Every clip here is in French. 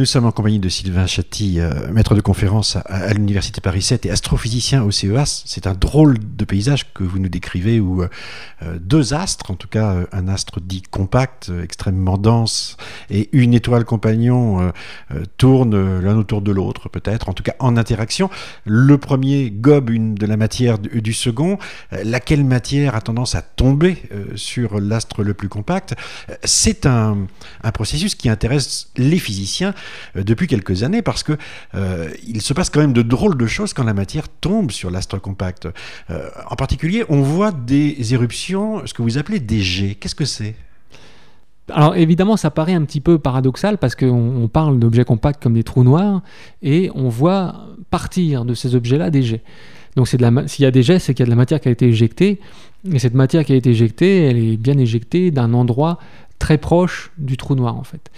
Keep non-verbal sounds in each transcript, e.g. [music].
nous sommes en compagnie de Sylvain Chatti, euh, maître de conférence à, l'Université Paris 7 et astrophysicien au CEAS. C'est un drôle de paysage que vous nous décrivez où euh, deux astres, en tout cas un astre dit compact, extrêmement dense, et une étoile compagnon tournent l'un autour de l'autre, peut-être, en tout cas en interaction. Le premier gobe une de la matière du, second. laquelle matière a tendance à tomber sur l'astre le plus compact? C'est un, processus qui intéresse les physiciens euh, depuis quelques années parce que euh, il se passe quand même de drôles de choses quand la matière tombe sur l'astre compact. Euh, en particulier, on voit des éruptions, ce que vous appelez des jets. Qu'est-ce que c'est? Alors évidemment, ça paraît un petit peu paradoxal parce qu'on parle d'objets compacts comme des trous noirs et on voit partir de ces objets-là des jets. Donc s'il y a des jets, c'est qu'il y a de la matière qui a été éjectée et cette matière qui a été éjectée, elle est bien éjectée d'un endroit très proche du trou noir en fait.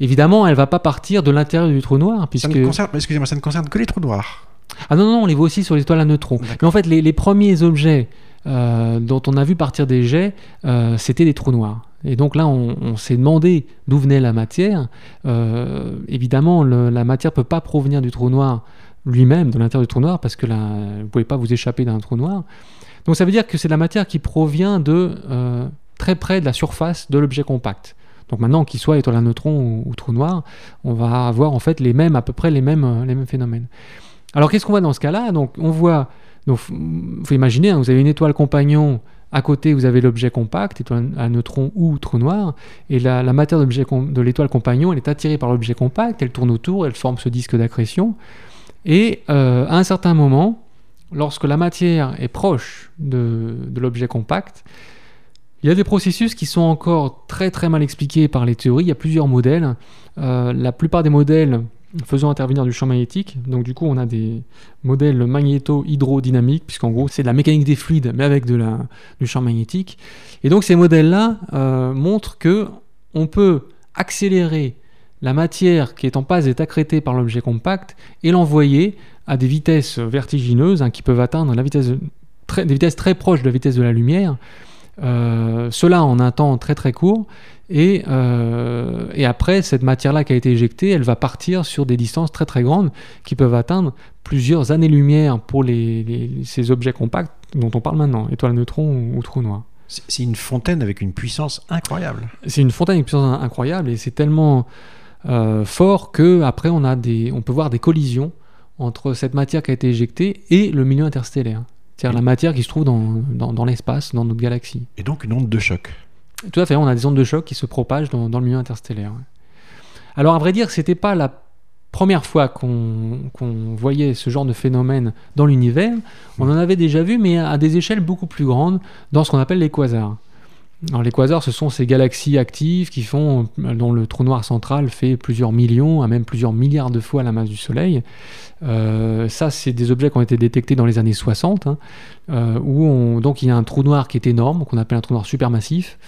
Évidemment, elle va pas partir de l'intérieur du trou noir puisque. excusez-moi, ça ne concerne que les trous noirs. Ah non, non, on les voit aussi sur les étoiles à neutrons. Mais en fait, les, premiers objets euh, dont on a vu partir des jets, euh, c'était des trous noirs. Et donc là, on, s'est demandé d'où venait la matière. Euh, évidemment, la matière peut pas provenir du trou noir lui-même, de l'intérieur du trou noir, parce que là, vous ne pouvez pas vous échapper d'un trou noir. Donc ça veut dire que c'est la matière qui provient de très près de la surface de l'objet compact. Donc maintenant, qu'il soit étoile à neutrons ou, trou noir, on va avoir en fait les mêmes, à peu près les mêmes, euh, les mêmes phénomènes. Alors qu'est-ce qu'on voit dans ce cas-là? Donc on voit, donc faut imaginer, hein, vous avez une étoile compagnon à côté, vous avez l'objet compact, étoile à neutrons ou trou noir, et la, matière de l'étoile compagnon, elle est attirée par l'objet compact, elle tourne autour, elle forme ce disque d'accrétion, et euh, à un certain moment, lorsque la matière est proche de l'objet compact, il y a des processus qui sont encore très très mal expliqués par les théories. Il y a plusieurs modèles. Euh, la plupart des modèles faisant intervenir du champ magnétique. Donc du coup, on a des modèles magnéto-hydrodynamiques, puisqu'en gros, c'est de la mécanique des fluides, mais avec de la, du champ magnétique. Et donc ces modèles-là euh, montrent que on peut accélérer la matière qui est en passe d'être accrétée par l'objet compact et l'envoyer à des vitesses vertigineuses hein, qui peuvent atteindre des vitesses très proches de la vitesse de la lumière. Euh, cela en un temps très très court. Et, euh, et après, cette matière-là qui a été éjectée, elle va partir sur des distances très très grandes qui peuvent atteindre plusieurs années-lumière pour les, ces objets compacts dont on parle maintenant, étoiles neutrons ou, trous noirs. C'est une fontaine avec une puissance incroyable. C'est une fontaine avec une puissance incroyable et c'est tellement euh, fort que après on a des, on peut voir des collisions entre cette matière qui a été éjectée et le milieu interstellaire. C'est-à-dire la matière qui se trouve dans, dans, l'espace, dans notre galaxie. Et donc une onde de choc. Tout à fait, on a des ondes de choc qui se propagent dans, dans le milieu interstellaire. Alors à vrai dire, c'était pas la première fois qu'on voyait ce genre de phénomène dans l'univers. On en avait déjà vu, mais à des échelles beaucoup plus grandes, dans ce qu'on appelle les quasars. Alors les quasars, ce sont ces galaxies actives qui font, dont le trou noir central fait plusieurs millions, à même plusieurs milliards de fois la masse du Soleil. Euh, ça, c'est des objets qui ont été détectés dans les années 60, hein, euh, donc il y a un trou noir qui est énorme, qu'on appelle un trou noir supermassif.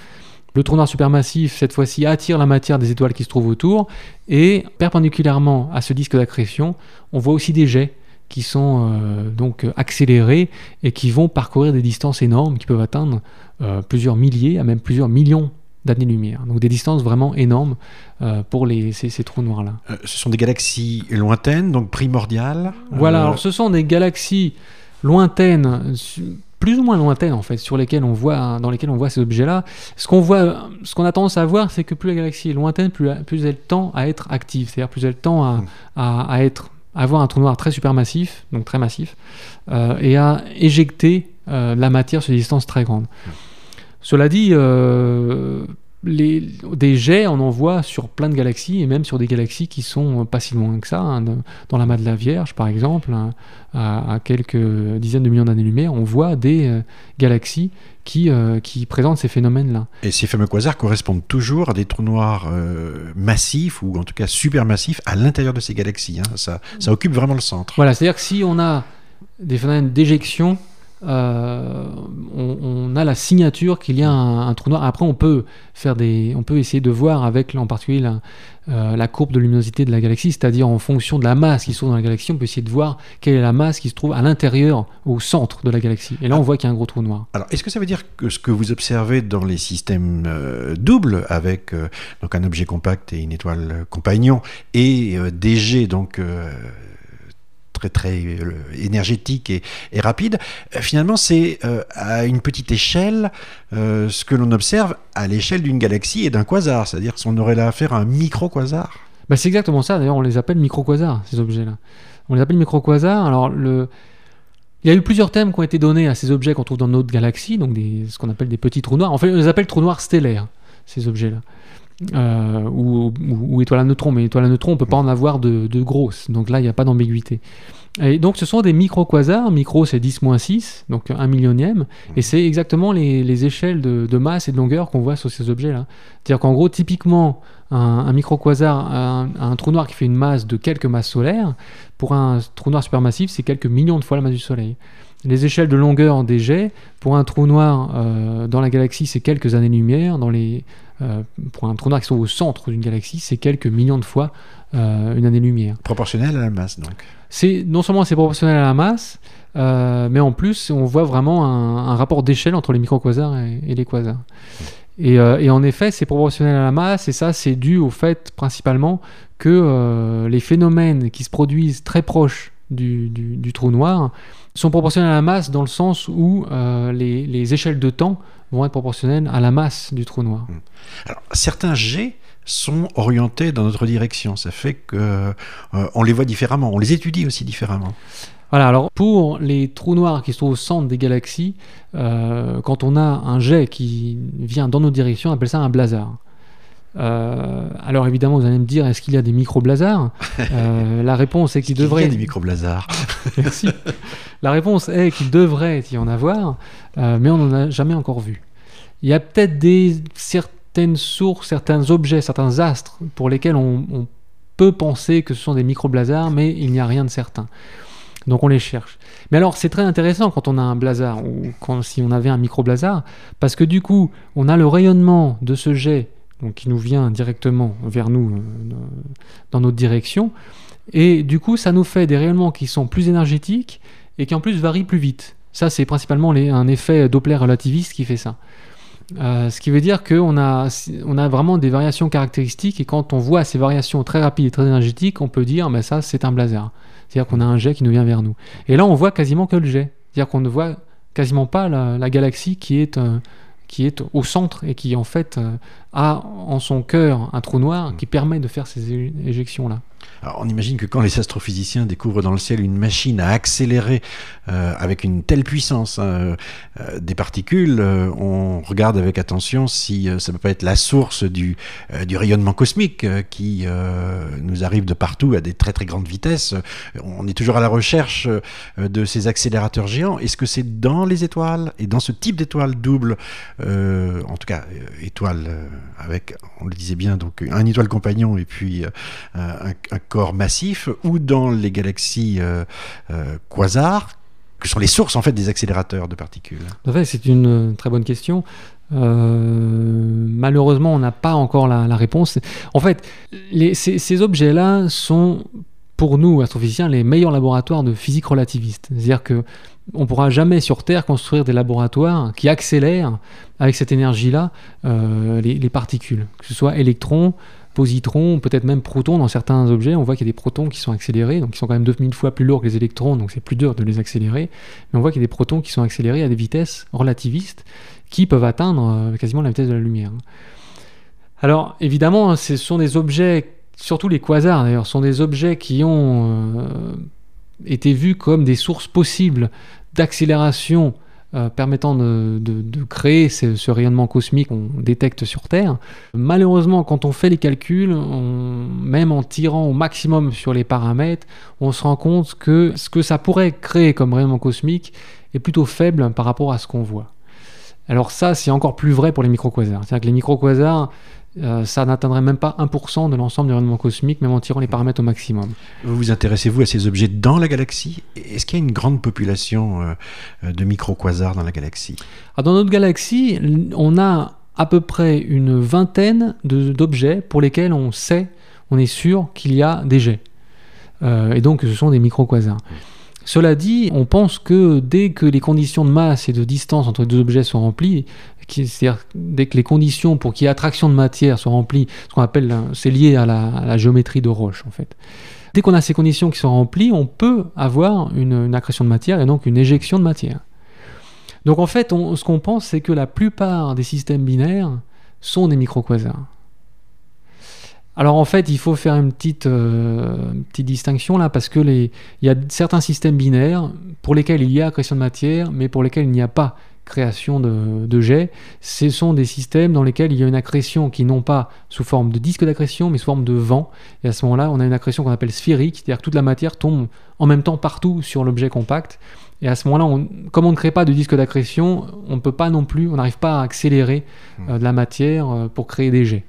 Le trou noir supermassif, cette fois-ci, attire la matière des étoiles qui se trouvent autour, et perpendiculairement à ce disque d'accrétion, on voit aussi des jets qui sont euh, donc accélérés et qui vont parcourir des distances énormes qui peuvent atteindre euh, plusieurs milliers à même plusieurs millions d'années-lumière. Donc des distances vraiment énormes euh, pour les, ces, trous noirs-là. ce sont des galaxies lointaines, donc primordiales Voilà, alors ce sont des galaxies lointaines, plus ou moins lointaines en fait, sur lesquelles on voit, dans lesquelles on voit ces objets-là. Ce qu'on voit, ce qu'on a tendance à voir, c'est que plus la galaxie est lointaine, plus, plus elle tend à être active, c'est-à-dire plus elle tend à, hmm. à être avoir un trou noir très supermassif, donc très massif, euh, et à éjecter euh, la matière sur des distances très grandes. Cela dit, euh, les, des jets, on en voit sur plein de galaxies, et même sur des galaxies qui sont pas si loin que ça. Hein, dans l'amas de la Vierge, par exemple, hein, à, quelques dizaines de millions d'années-lumière, on voit des euh, galaxies qui, euh, qui présentent ces phénomènes-là. Et ces fameux quasars correspondent toujours à des trous noirs euh, massifs, ou en tout cas supermassifs, à l'intérieur de ces galaxies. Hein. Ça, ça occupe vraiment le centre. Voilà, c'est-à-dire que si on a des phénomènes d'éjection euh, on, a la signature qu'il y a un, trou noir. Après, on peut faire des, on peut essayer de voir avec, en particulier, la, euh, courbe de luminosité de la galaxie, c'est-à-dire en fonction de la masse qui se trouve dans la galaxie, on peut essayer de voir quelle est la masse qui se trouve à l'intérieur, au centre de la galaxie. Et là, on voit qu'il y a un gros trou noir. Alors, est-ce que ça veut dire que ce que vous observez dans les systèmes euh, doubles, avec donc un objet compact et une étoile compagnon, et des jets donc très très euh, énergétique et, rapide. Euh, finalement, c'est euh, à une petite échelle ce que l'on observe à l'échelle d'une galaxie et d'un quasar, c'est-à-dire qu'on aurait là affaire à un micro-quasar. Bah, c'est exactement ça, d'ailleurs on les appelle micro-quasars, ces objets-là. On les appelle micro-quasars, alors. Il y a eu plusieurs thèmes qui ont été donnés à ces objets qu'on trouve dans notre galaxie, donc ce qu'on appelle des petits trous noirs. En fait, on les appelle trous noirs stellaires, ces objets-là. Euh, ou, ou, étoile à neutrons, mais étoile à neutrons, on peut pas en avoir de, de grosses, donc là, il n'y a pas d'ambiguïté. Et donc, ce sont des micro-quasars, micro c'est 10-6, donc un millionième, et c'est exactement les, les échelles de, masse et de longueur qu'on voit sur ces objets-là. C'est-à-dire qu'en gros, typiquement, un, micro-quasar, un, trou noir qui fait une masse de quelques masses solaires, pour un trou noir supermassif, c'est quelques millions de fois la masse du Soleil. Les échelles de longueur des jets, pour un trou noir euh, dans la galaxie, c'est quelques années-lumière. Dans les, euh, pour un trou noir qui sont au centre d'une galaxie, c'est quelques millions de fois euh, une année-lumière. Proportionnel à la masse, donc c'est Non seulement c'est proportionnel à la masse, mais en plus, on voit vraiment un, rapport d'échelle entre les microquasars et, et les quasars. Et, et, en effet, c'est proportionnel à la masse, et ça, c'est dû au fait principalement que les phénomènes qui se produisent très proches du, du trou noir sont proportionnelles à la masse dans le sens où euh, les, échelles de temps vont être proportionnelles à la masse du trou noir. Hmm. Alors, certains jets sont orientés dans notre direction. Ça fait qu'on euh, on les voit différemment, on les étudie aussi différemment. Voilà, alors pour les trous noirs qui sont au centre des galaxies, euh, quand on a un jet qui vient dans notre direction, on appelle ça un blazar. Euh, alors évidemment, vous allez me dire, est-ce qu'il y a des micro-blazars [laughs] euh, La réponse est qu'il devrait. Il y a des micro-blazars. [laughs] Merci. La réponse est qu'il devrait y en avoir, euh, mais on n'en a jamais encore vu. Il y a peut-être des certaines sources, certains objets, certains astres pour lesquels on, peut penser que ce sont des micro-blazars, mais il n'y a rien de certain. Donc on les cherche. Mais alors c'est très intéressant quand on a un blazar ou quand, si on avait un micro-blazar, parce que du coup on a le rayonnement de ce jet donc qui nous vient directement vers nous euh, dans notre direction. Et du coup, ça nous fait des rayonnements qui sont plus énergétiques et qui en plus varient plus vite. Ça, c'est principalement un effet Doppler relativiste qui fait ça. Euh, ce qui veut dire qu'on a, on a vraiment des variations caractéristiques et quand on voit ces variations très rapides et très énergétiques, on peut dire mais ça c'est un blazer. C'est-à-dire qu'on a un jet qui nous vient vers nous. Et là on voit quasiment que le jet. C'est-à-dire qu'on ne voit quasiment pas la, galaxie qui est, euh, qui est au centre et qui en fait euh, a en son cœur un trou noir qui permet de faire ces éjections-là. On imagine que quand les astrophysiciens découvrent dans le ciel une machine à accélérer euh, avec une telle puissance hein, euh, des particules, euh, on regarde avec attention si ça ne peut pas être la source du, rayonnement cosmique qui nous arrive de partout à des très très grandes vitesses. On est toujours à la recherche de ces accélérateurs géants. Est-ce que c'est dans les étoiles et dans ce type d'étoiles doubles, en tout cas étoiles avec, on le disait bien, donc un étoile compagnon et puis un corps massif ou dans les galaxies euh, euh, quasars, que sont les sources en fait des accélérateurs de particules? C'est une euh, très bonne question. malheureusement, on n'a pas encore la, réponse. En fait, ces, objets-là sont pour nous, astrophysiciens, les meilleurs laboratoires de physique relativiste. C'est-à-dire que on pourra jamais sur Terre construire des laboratoires qui accélèrent avec cette énergie-là les, particules, que ce soit électrons, positrons, peut-être même protons dans certains objets. On voit qu'il y a des protons qui sont accélérés, donc qui sont quand même 2000 fois plus lourds que les électrons, donc c'est plus dur de les accélérer. Mais on voit qu'il y a des protons qui sont accélérés à des vitesses relativistes qui peuvent atteindre euh, quasiment la vitesse de la lumière. Alors évidemment, ce sont des objets, surtout les quasars d'ailleurs, sont des objets qui ont euh, été vus comme des sources possibles d'accélération euh, permettant de, créer ce, rayonnement cosmique qu'on détecte sur Terre. Malheureusement, quand on fait les calculs, même en tirant au maximum sur les paramètres, on se rend compte que ce que ça pourrait créer comme rayonnement cosmique est plutôt faible par rapport à ce qu'on voit. Alors ça, c'est encore plus vrai pour les micro-quasars. C'est-à-dire que les micro-quasars, euh, ça n'atteindrait même pas 1% de l'ensemble du rayonnement cosmique, même en tirant les paramètres au maximum. Vous vous intéressez-vous à ces objets dans la galaxie? Est-ce qu'il y a une grande population euh, de micro-quasars dans la galaxie? Ah, Dans notre galaxie, on a à peu près une vingtaine d'objets pour lesquels on sait, on est sûr qu'il y a des jets. Euh, et donc ce sont des micro-quasars. Cela dit, on pense que dès que les conditions de masse et de distance entre les deux objets sont remplies, c'est-à-dire dès que les conditions pour qu'il y ait attraction de matière sont remplies, ce qu'on appelle, c'est lié à la, géométrie de roche en fait. Dès qu'on a ces conditions qui sont remplies, on peut avoir une, accrétion de matière et donc une éjection de matière. Donc en fait, ce qu'on pense, c'est que la plupart des systèmes binaires sont des micro-quasars. Alors en fait, il faut faire une petite, euh, distinction là, parce que il y a certains systèmes binaires pour lesquels il y a accrétion de matière, mais pour lesquels il n'y a pas création de, jets. Ce sont des systèmes dans lesquels il y a une accrétion qui non pas sous forme de disque d'accrétion, mais sous forme de vent. Et à ce moment-là, on a une accrétion qu'on appelle sphérique, c'est-à-dire que toute la matière tombe en même temps partout sur l'objet compact. Et à ce moment-là, comme on ne crée pas de disque d'accrétion, on ne peut pas non plus, on n'arrive pas à accélérer mmh. euh, de la matière euh, pour créer des jets.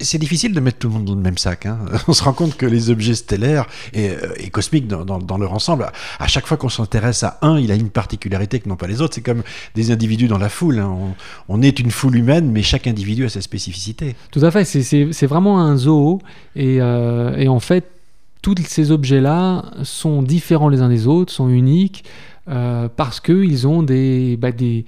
C'est difficile de mettre tout le monde dans le même sac. Hein. [laughs] On se rend compte que les objets stellaires et, euh, cosmiques dans, leur ensemble, à, chaque fois qu'on s'intéresse à un, il a une particularité que n'ont pas les autres. C'est comme des individus dans la foule. Hein. On, est une foule humaine, mais chaque individu a sa spécificité. Tout à fait. C'est vraiment un zoo. Et, euh, et en fait, tous ces objets-là sont différents les uns des autres, sont uniques, euh, parce qu'ils ont des, bah, des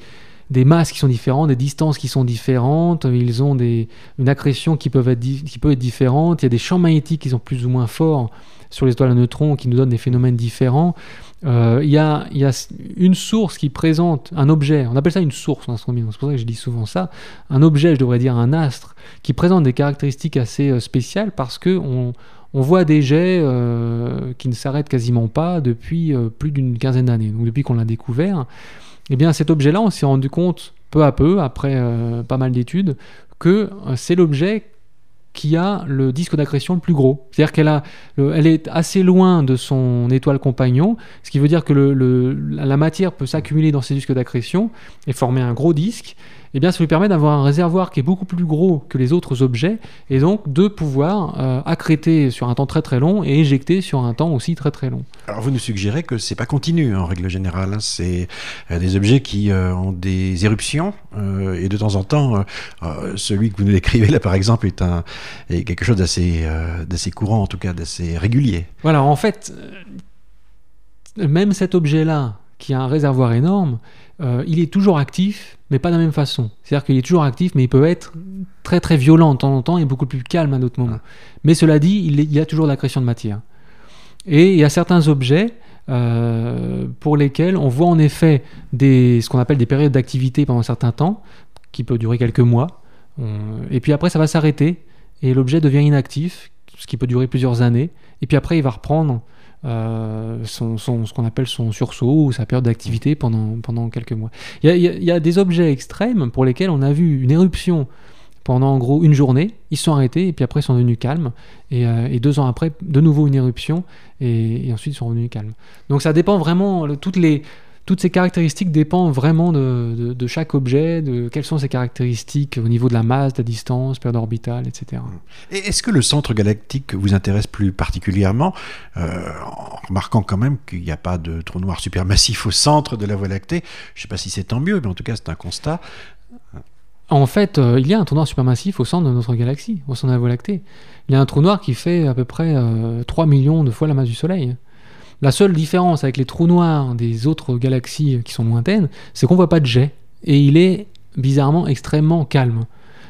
des masses qui sont différentes, des distances qui sont différentes, ils ont une accrétion qui, peut être différente, il y a des champs magnétiques qui sont plus ou moins forts sur les étoiles à neutrons qui nous donnent des phénomènes différents. Euh, il, y a, une source qui présente un objet, on appelle ça une source en astronomie, c'est pour ça que je dis souvent ça, un objet, je devrais dire un astre, qui présente des caractéristiques assez euh, spéciales parce que on voit des jets euh, qui ne s'arrêtent quasiment pas depuis plus d'une quinzaine d'années, donc depuis qu'on l'a découvert. Eh bien, cet objet-là, on s'est rendu compte peu à peu, après euh, pas mal d'études, que euh, c'est l'objet qui a le disque d'accrétion le plus gros. C'est-à-dire qu'elle elle est assez loin de son étoile compagnon, ce qui veut dire que la matière peut s'accumuler dans ces disques d'accrétion et former un gros disque eh bien, ça lui permet d'avoir un réservoir qui est beaucoup plus gros que les autres objets et donc de pouvoir euh, accréter sur un temps très très long et éjecter sur un temps aussi très très long. Alors vous nous suggérez que c'est pas continu en règle générale, hein. c'est euh, des objets qui euh, ont des éruptions et de temps en temps, celui que vous nous décrivez là par exemple est, un, est quelque chose d'assez d'assez courant en tout cas d'assez régulier. Voilà, en fait, même cet objet là qui a un réservoir énorme, il est toujours actif, mais pas de la même façon. C'est-à-dire qu'il est toujours actif, mais il peut être très très violent de temps en temps et beaucoup plus calme à d'autres moments. Mais cela dit, il, y a toujours de la création de matière. Et il y a certains objets euh, pour lesquels on voit en effet des, ce qu'on appelle des périodes d'activité pendant un certain temps, qui peut durer quelques mois. et puis après, ça va s'arrêter et l'objet devient inactif, ce qui peut durer plusieurs années. Et puis après, il va reprendre euh, ce qu'on appelle son sursaut ou sa période d'activité pendant, quelques mois. Il y, a, des objets extrêmes pour lesquels on a vu une éruption pendant en gros une journée, ils sont arrêtés et puis après ils sont devenus calmes. Et, euh, deux ans après, de nouveau une éruption et, et, ensuite ils sont revenus calmes. Donc ça dépend vraiment, toutes les, toutes ces caractéristiques dépendent vraiment de, chaque objet, de quelles sont ses caractéristiques au niveau de la masse, de la distance, période orbitale, etc. Et est-ce que le centre galactique vous intéresse plus particulièrement, euh, en remarquant quand même qu'il n'y a pas de trou noir supermassif au centre de la Voie lactée? Je ne sais pas si c'est tant mieux, mais en tout cas c'est un constat. En fait, euh, il y a un trou noir supermassif au centre de notre galaxie, au centre de la Voie lactée. Il y a un trou noir qui fait à peu près 3 euh, millions de fois la masse du Soleil. La seule différence avec les trous noirs des autres galaxies qui sont lointaines, c'est qu'on voit pas de jet et il est bizarrement extrêmement calme.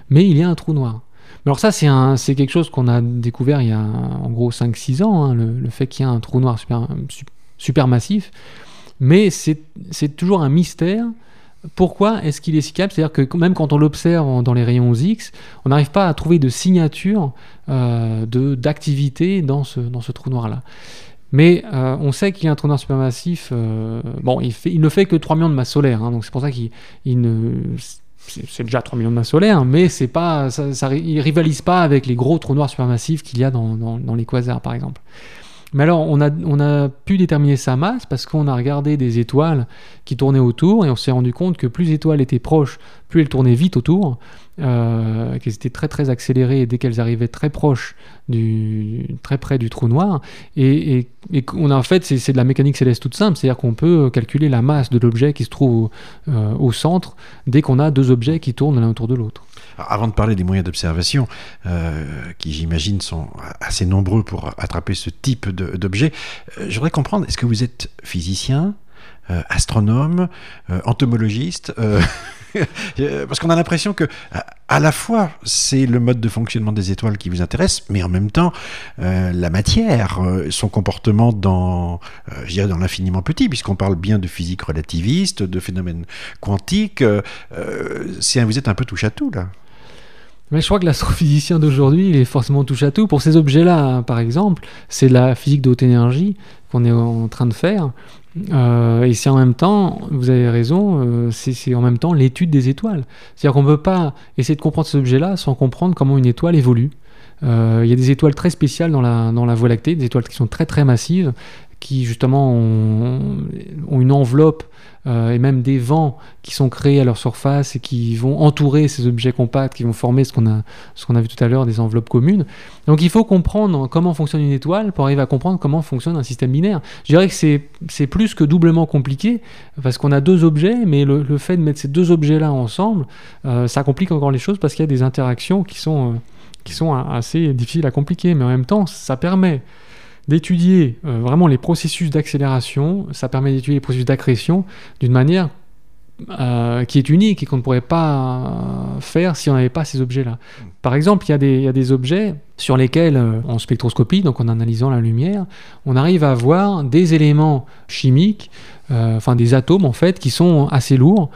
Mais il y a un trou noir. Alors ça, c'est quelque chose qu'on a découvert il y a en gros 5-6 ans, hein, le, fait qu'il y a un trou noir super, super massif. Mais c'est toujours un mystère. Pourquoi est-ce qu'il est si calme? C'est-à-dire que même quand on l'observe dans les rayons X, on n'arrive pas à trouver de signature euh, d'activité dans ce, dans ce trou noir-là. Mais euh, on sait qu'il y a un trou noir supermassif. Euh, bon, il, ne fait que 3 millions de masses solaires, hein, donc c'est pour ça qu'il ne. C'est déjà 3 millions de masses solaires, mais c'est pas, ça, ça, rivalise pas avec les gros trous noirs supermassifs qu'il y a dans, les quasars, par exemple. Mais alors, on a, on a pu déterminer sa masse parce qu'on a regardé des étoiles qui tournaient autour et on s'est rendu compte que plus les étoiles étaient proches, plus elles tournaient vite autour, euh, qu'elles étaient très très accélérées dès qu'elles arrivaient très proches, du, très près du trou noir. Et, et, on a en fait, c'est de la mécanique céleste toute simple, c'est-à-dire qu'on peut calculer la masse de l'objet qui se trouve au, euh, au centre dès qu'on a deux objets qui tournent l'un autour de l'autre. Avant de parler des moyens d'observation, euh, qui j'imagine sont assez nombreux pour attraper ce type d'objet, euh, je voudrais comprendre, est-ce que vous êtes physicien, euh, astronome, entomologiste [laughs] [laughs] Parce qu'on a l'impression que à la fois c'est le mode de fonctionnement des étoiles qui vous intéresse, mais en même temps la matière, son comportement dans, dirais dans l'infiniment petit, puisqu'on parle bien de physique relativiste, de phénomènes quantiques. vous êtes un peu touche à tout là. Mais je crois que l'astrophysicien d'aujourd'hui, est forcément touche à tout. Pour ces objets-là, hein, par exemple, c'est la physique de haute énergie qu'on est en train de faire. Euh, et c'est en même temps, vous avez raison, euh, c'est en même temps l'étude des étoiles. C'est-à-dire qu'on ne peut pas essayer de comprendre ces objets-là sans comprendre comment une étoile évolue. Euh, il y a des étoiles très spéciales dans la Voie lactée, des étoiles qui sont très très massives, qui justement ont, une enveloppe euh, et même des vents qui sont créés à leur surface et qui vont entourer ces objets compacts, qui vont former ce qu'on a, ce qu'on a vu tout à l'heure, des enveloppes communes. Donc il faut comprendre comment fonctionne une étoile pour arriver à comprendre comment fonctionne un système binaire. Je dirais que c'est, c'est plus que doublement compliqué, parce qu'on a deux objets, mais le, le fait de mettre ces deux objets-là ensemble, euh, ça complique encore les choses parce qu'il y a des interactions qui sont, euh, qui sont assez difficiles à compliquer, mais en même temps, ça permet d'étudier euh, vraiment les processus d'accélération, ça permet d'étudier les processus d'accrétion d'une manière euh, qui est unique et qu'on ne pourrait pas faire si on n'avait pas ces objets-là. Par exemple, il y, a des, objets sur lesquels, euh, en spectroscopie, donc en analysant la lumière, on arrive à voir des éléments chimiques, enfin des atomes en fait, qui sont assez lourds,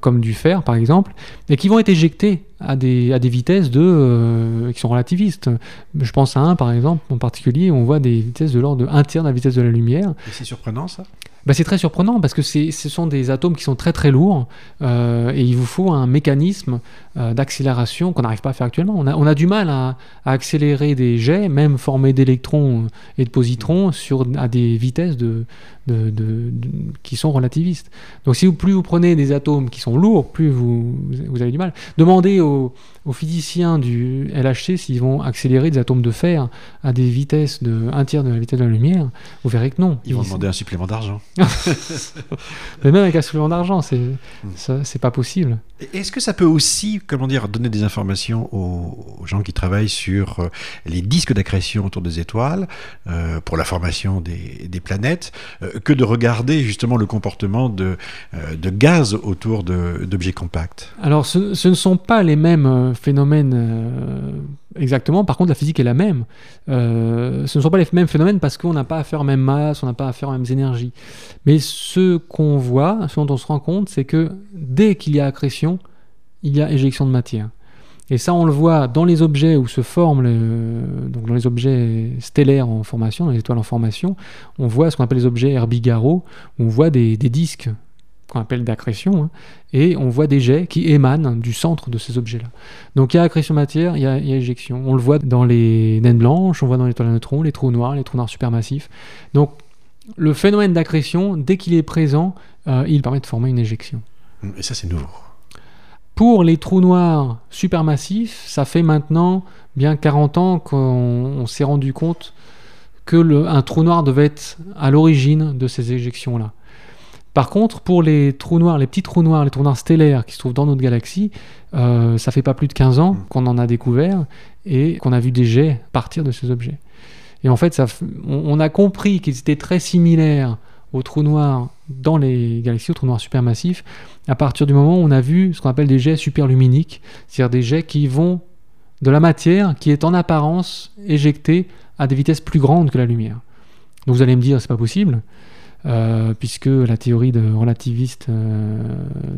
comme du fer par exemple, et qui vont être éjectés à des, à des vitesses de, euh, qui sont relativistes. Je pense à un, par exemple, en particulier, où on voit des vitesses de l'ordre de 1 tiers de la vitesse de la lumière. c'est surprenant, ça? Bah, c'est très surprenant parce que ce sont des atomes qui sont très très lourds euh, et il vous faut un mécanisme euh, d'accélération qu'on n'arrive pas à faire actuellement. On a, on a du mal à, accélérer des jets, même formés d'électrons et de positrons, sur, à des vitesses de, de, qui sont relativistes. Donc si vous, plus vous prenez des atomes qui sont lourds, plus vous, vous avez du mal. Demandez aux, aux physiciens du LHC s'ils vont accélérer des atomes de fer à des vitesses de 1 tiers de la vitesse de la lumière, vous verrez que non. Ils vont demander un supplément d'argent. Mais même avec un supplément d'argent, c'est c'est pas possible. Est-ce que ça peut aussi, comment dire, donner des informations aux, gens qui travaillent sur euh, les disques d'accrétion autour des étoiles euh, pour la formation des, des planètes, euh, que de regarder justement le comportement de, de gaz autour d'objets compacts? Alors, ce, ce, ne sont pas les mêmes phénomène euh, exactement. Par contre, la physique est la même. Euh, ce ne sont pas les mêmes phénomènes parce qu'on n'a pas à faire en même masse, on n'a pas à faire en mêmes énergies. Mais ce qu'on voit, ce dont on se rend compte, c'est que dès qu'il y a accrétion, il y a éjection de matière. Et ça, on le voit dans les objets où se forment, donc dans les objets stellaires en formation, dans les étoiles en formation, on voit ce qu'on appelle les objets Herbigaro, où on voit des disques qu'on appelle d'accrétion, hein, et on voit des jets qui émanent du centre de ces objets-là. Donc il y a accrétion matière, il y a, éjection. On le voit dans les naines blanches, on voit dans les étoiles à neutrons, les trous noirs, les trous noirs supermassifs. Donc le phénomène d'accrétion, dès qu'il est présent, euh, il permet de former une éjection. Et ça c'est nouveau. Pour les trous noirs supermassifs, ça fait maintenant bien 40 ans qu'on s'est rendu compte que le, un trou noir devait être à l'origine de ces éjections-là. Par contre, pour les trous noirs, les petits trous noirs, les trous noirs stellaires qui se trouvent dans notre galaxie, euh, ça fait pas plus de 15 ans mm. qu'on en a découvert et qu'on a vu des jets partir de ces objets. Et en fait, ça, on, a compris qu'ils étaient très similaires aux trous noirs dans les galaxies, aux trous noirs supermassifs, à partir du moment où on a vu ce qu'on appelle des jets superluminiques, c'est-à-dire des jets qui vont de la matière qui est en apparence éjectée à des vitesses plus grandes que la lumière. Donc vous allez me dire, c'est pas possible. Euh, puisque la théorie de relativiste euh,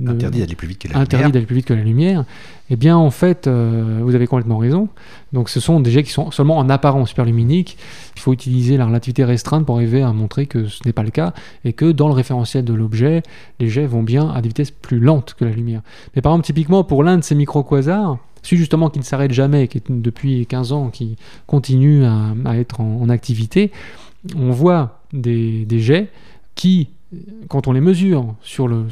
interdit d'aller plus vite que la lumière. d'aller plus vite que la lumière. Eh bien, en fait, euh, vous avez complètement raison. Donc, ce sont des jets qui sont seulement en apparence superluminiques. Il faut utiliser la relativité restreinte pour arriver à montrer que ce n'est pas le cas et que dans le référentiel de l'objet, les jets vont bien à des vitesses plus lentes que la lumière. Mais par exemple, typiquement pour l'un de ces micro-quasars, celui justement qui ne s'arrête jamais, qui est depuis 15 ans, qui continue à, être en, activité, on voit des, jets qui, quand on les mesure sur le,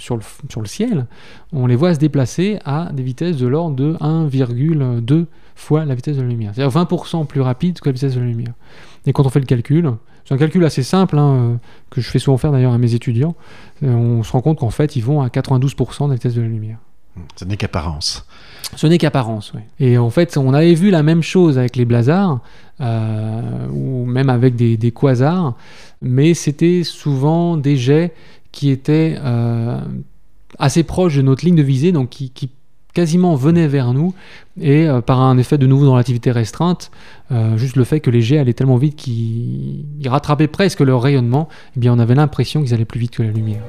ciel, on les voit se déplacer à des vitesses de l'ordre de 1,2 fois la vitesse de la lumière. C'est-à-dire 20% plus rapide que la vitesse de la lumière. Et quand on fait le calcul, c'est un calcul assez simple, hein, euh, que je fais souvent faire d'ailleurs à mes étudiants, euh, on se rend compte qu'en fait, ils vont à 92% de la vitesse de la lumière. Ce n'est qu'apparence. Ce n'est qu'apparence, oui. Et en fait, on avait vu la même chose avec les blazars, euh, ou même avec des, quasars, mais c'était souvent des jets qui étaient assez proches de notre ligne de visée, donc qui, quasiment venaient vers nous et euh, par un effet de nouveau de relativité restreinte, euh, juste le fait que les jets allaient tellement vite qu'ils rattrapaient presque leur rayonnement, eh bien on avait l'impression qu'ils allaient plus vite que la lumière.